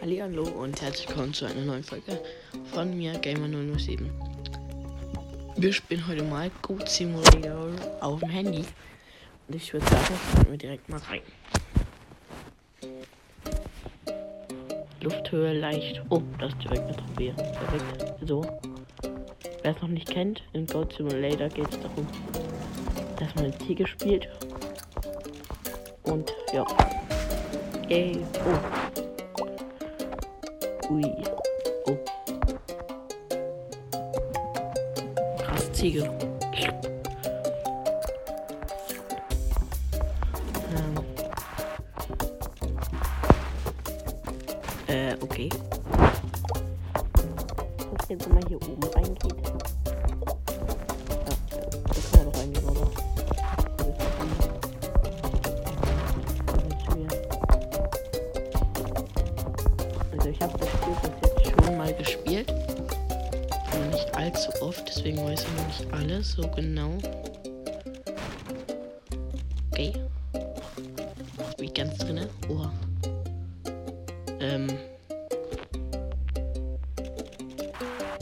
Hallo und herzlich willkommen zu einer neuen Folge von mir, Gamer007. Wir spielen heute mal Goat Simulator auf dem Handy. Und ich würde sagen, starten wir direkt mal rein. Lufthöhe leicht. Oh, das direkt eine Trophäe. Perfekt. So. Wer es noch nicht kennt, in Goat Simulator geht es darum, dass man ein Tiger spielt. Und ja. Yay. Oh. Ui. Oh. Krass, Ziege. Ähm. Äh, okay. Was jetzt, wenn man hier oben reingeht? Weiß ich noch nicht alles so genau. Okay. Wie ganz drinne. Oha. Ähm.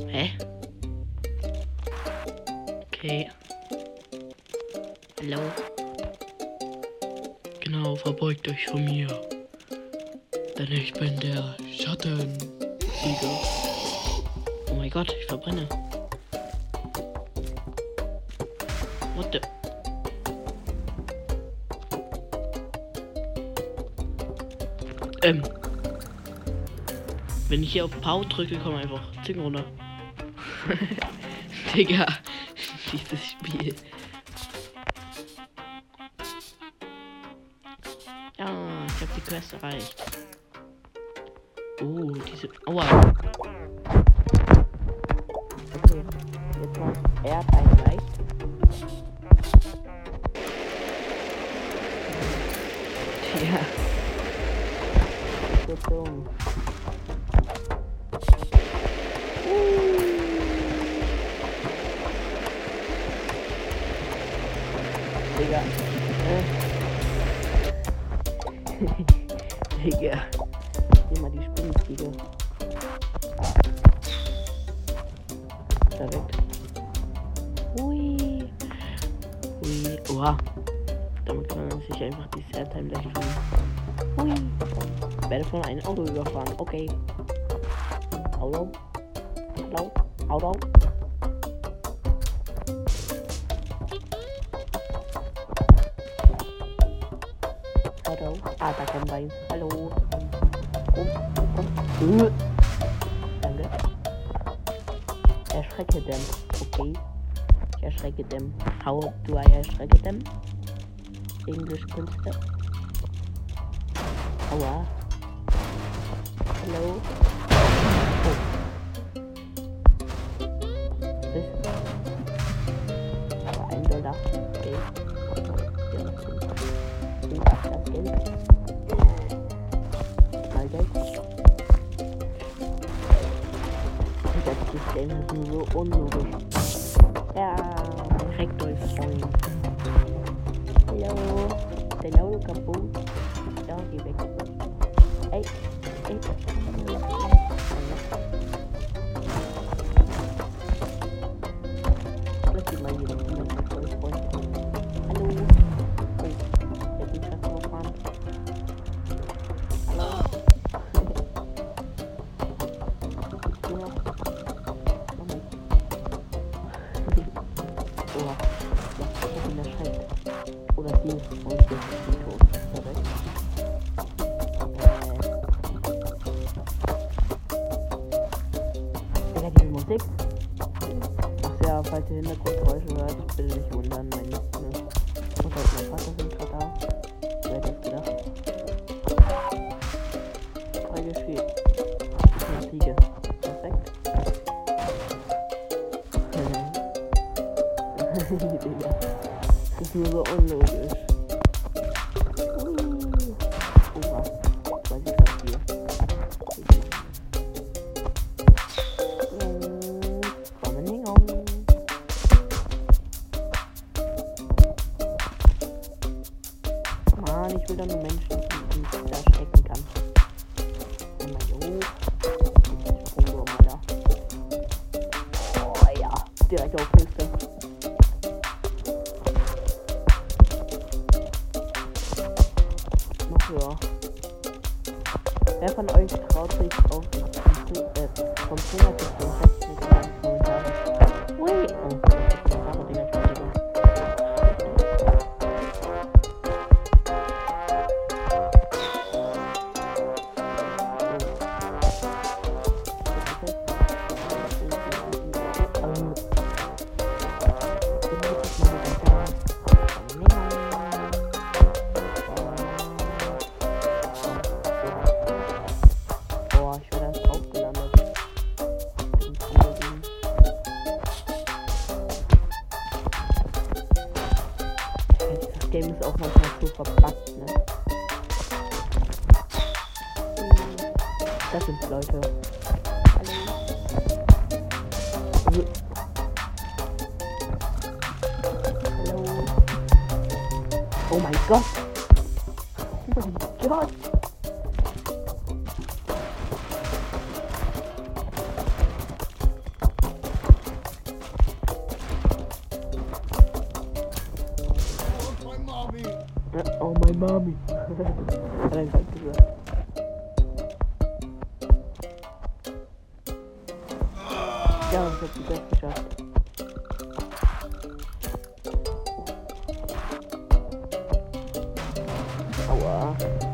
Hä? Okay. Hallo. Genau, verbeugt euch von mir. Denn ich bin der Schattensieger. Oh mein Gott, ich verbrenne. What the? Ähm. Wenn ich hier auf Pau drücke, komm einfach Zing runter. Digga. Dieses Spiel. Ja, ich habe die Quest erreicht. Oh, diese. Aua. Okay, jetzt mal Erdbein leicht. Ja. So dumm. Digga. Äh. Digga. Geh einfach die Airtime leicht tun. Hui. Werde von einem Auto überfahren. Okay. Auto. Hallo. Auto. Auto. Ah, da kommen wir hin. Hallo. Komm, komm. Äh. Danke. Erschrecke dem. Okay. Ich erschrecke dem. How do I erschrecke dem? Englischkünste. Aua. Hallo. Oh. Das. Aber ein Dollar. Okay. Ja, das das Geld. Mal Geld. Dieses Game ist nur so unlogisch. Ja, direkt euch Freund. Hallo. Der Laune kaputt. Ja, geh weg. Ey, ey. Lass Musik. Ach ja, falls ihr Hintergrundgeräusche hört, bitte nicht wundern. Mein ne, Mutter und mein Vater sind gerade da. Wer hätte das gedacht? Frage steht. Ich bin Siege. Perfekt. Digga. Das ist nur so unlogisch. Direkt auf Hilfe. Noch Game ist auch manchmal so verbuggt, ne? Das sind Leute. Hallo. Hallo. Oh mein Gott. Oh mein Gott. Mommy. Hat er gerade gesagt. Ja, ich hab die Best geschafft. Aua.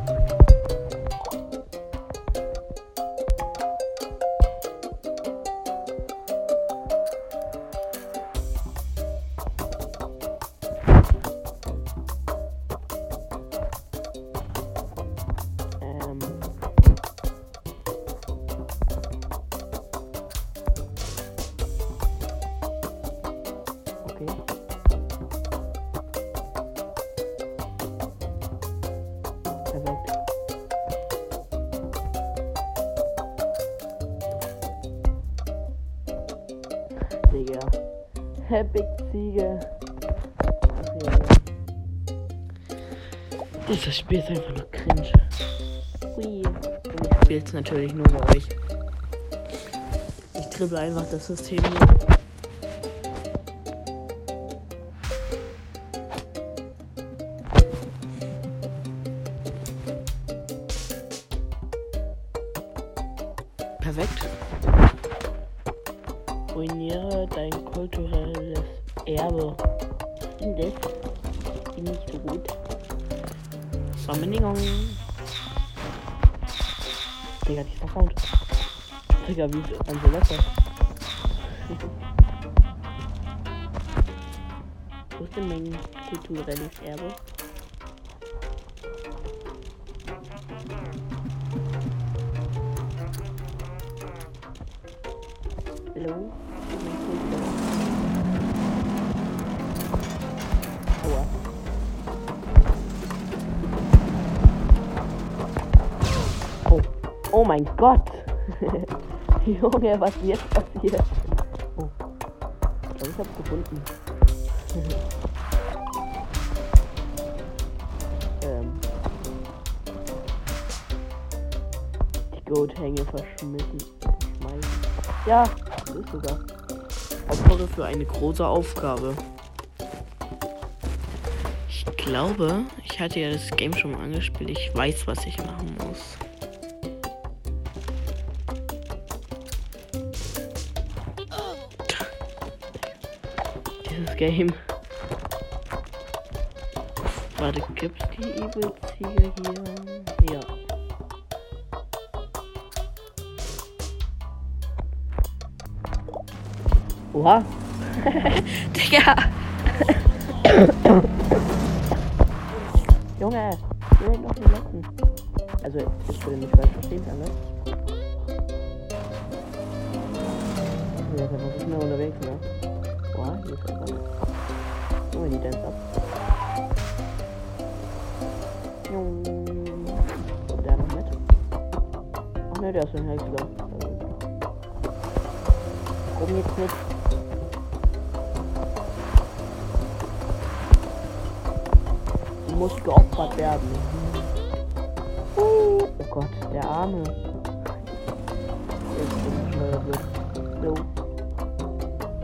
Epic Ziege. Junge. Dieses Spiel ist einfach nur cringe. Und ich spiele es natürlich nur bei euch. Ich triple einfach das System hier. Perfekt. Ruiniere dein kulturelles Erbe. In das bin ich so gut. Verminderung. Digga, die Sound. Digga, wie an Silvester. Wo ist denn mein kulturelles Erbe? Oh mein Gott. Junge, was jetzt passiert? Oh. Ich glaube, ich hab's gefunden. ähm. Die Goat-Hänge verschmissen. Ja, das ist sogar. Opfere für eine große Aufgabe. Ich glaube, ich hatte ja das Game schon mal angespielt. Ich weiß, was ich machen muss. Game. Warte, gibt's die Evil-Ziege hier? Ja. Oha. Digga. Junge, ich will noch nicht lassen. Also, ich will nicht falsch verstehen, alles. Ja, was ist denn da unterwegs, ne? Boah, hier ist einfach. Oh, die Dance ab. Jung. Der noch mit? Ach ne, der ist ein Häcksler. Komm jetzt mit. Sie muss geopfert werden. Oh Gott, der Arme. Jetzt bin ich schnell.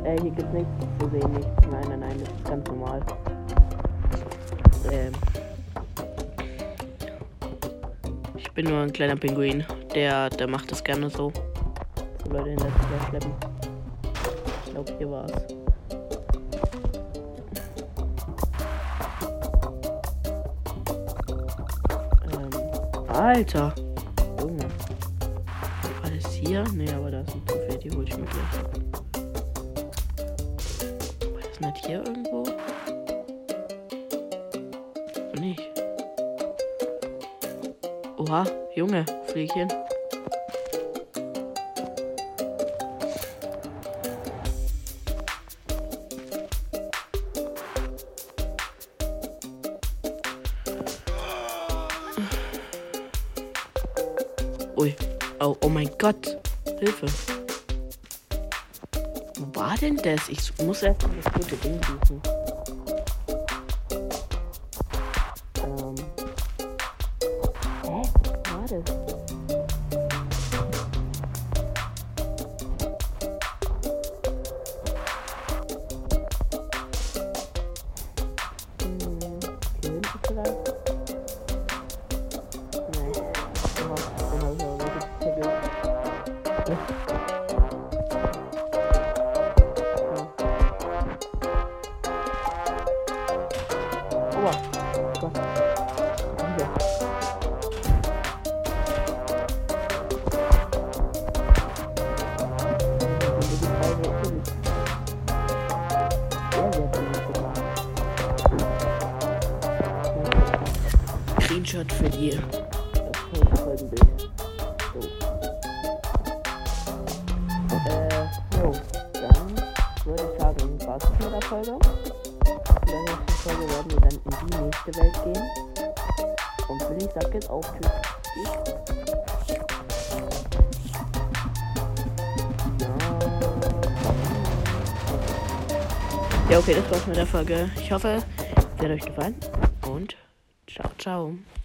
Äh, hier gibt nichts zu sehen, nichts. Nein, nein, nein, das ist ganz normal. Ähm. Ich bin nur ein kleiner Pinguin. Der, der macht das gerne so. So Leute hinter sich herschleppen. Ich glaube, hier war's. Ähm. Alter! Junge. War das hier? Nee, aber da ist ein Trophäe, die hol ich mir gleich. Nicht hier irgendwo? Nicht. Oha, Junge, Fliegchen. Ui. Oh, oh mein Gott. Hilfe. War denn das? Ich muss erst mal das gute Ding suchen. Gott. Hier. Screenshot für die. Äh, jo, dann würde ich sagen, war's mit der Folge. Die nächste Welt gehen. Und Willi sagt jetzt auch Tschüss. Ja. Ja, okay, das war's mit der Folge. Ich hoffe, sie hat euch gefallen. Und ciao, ciao.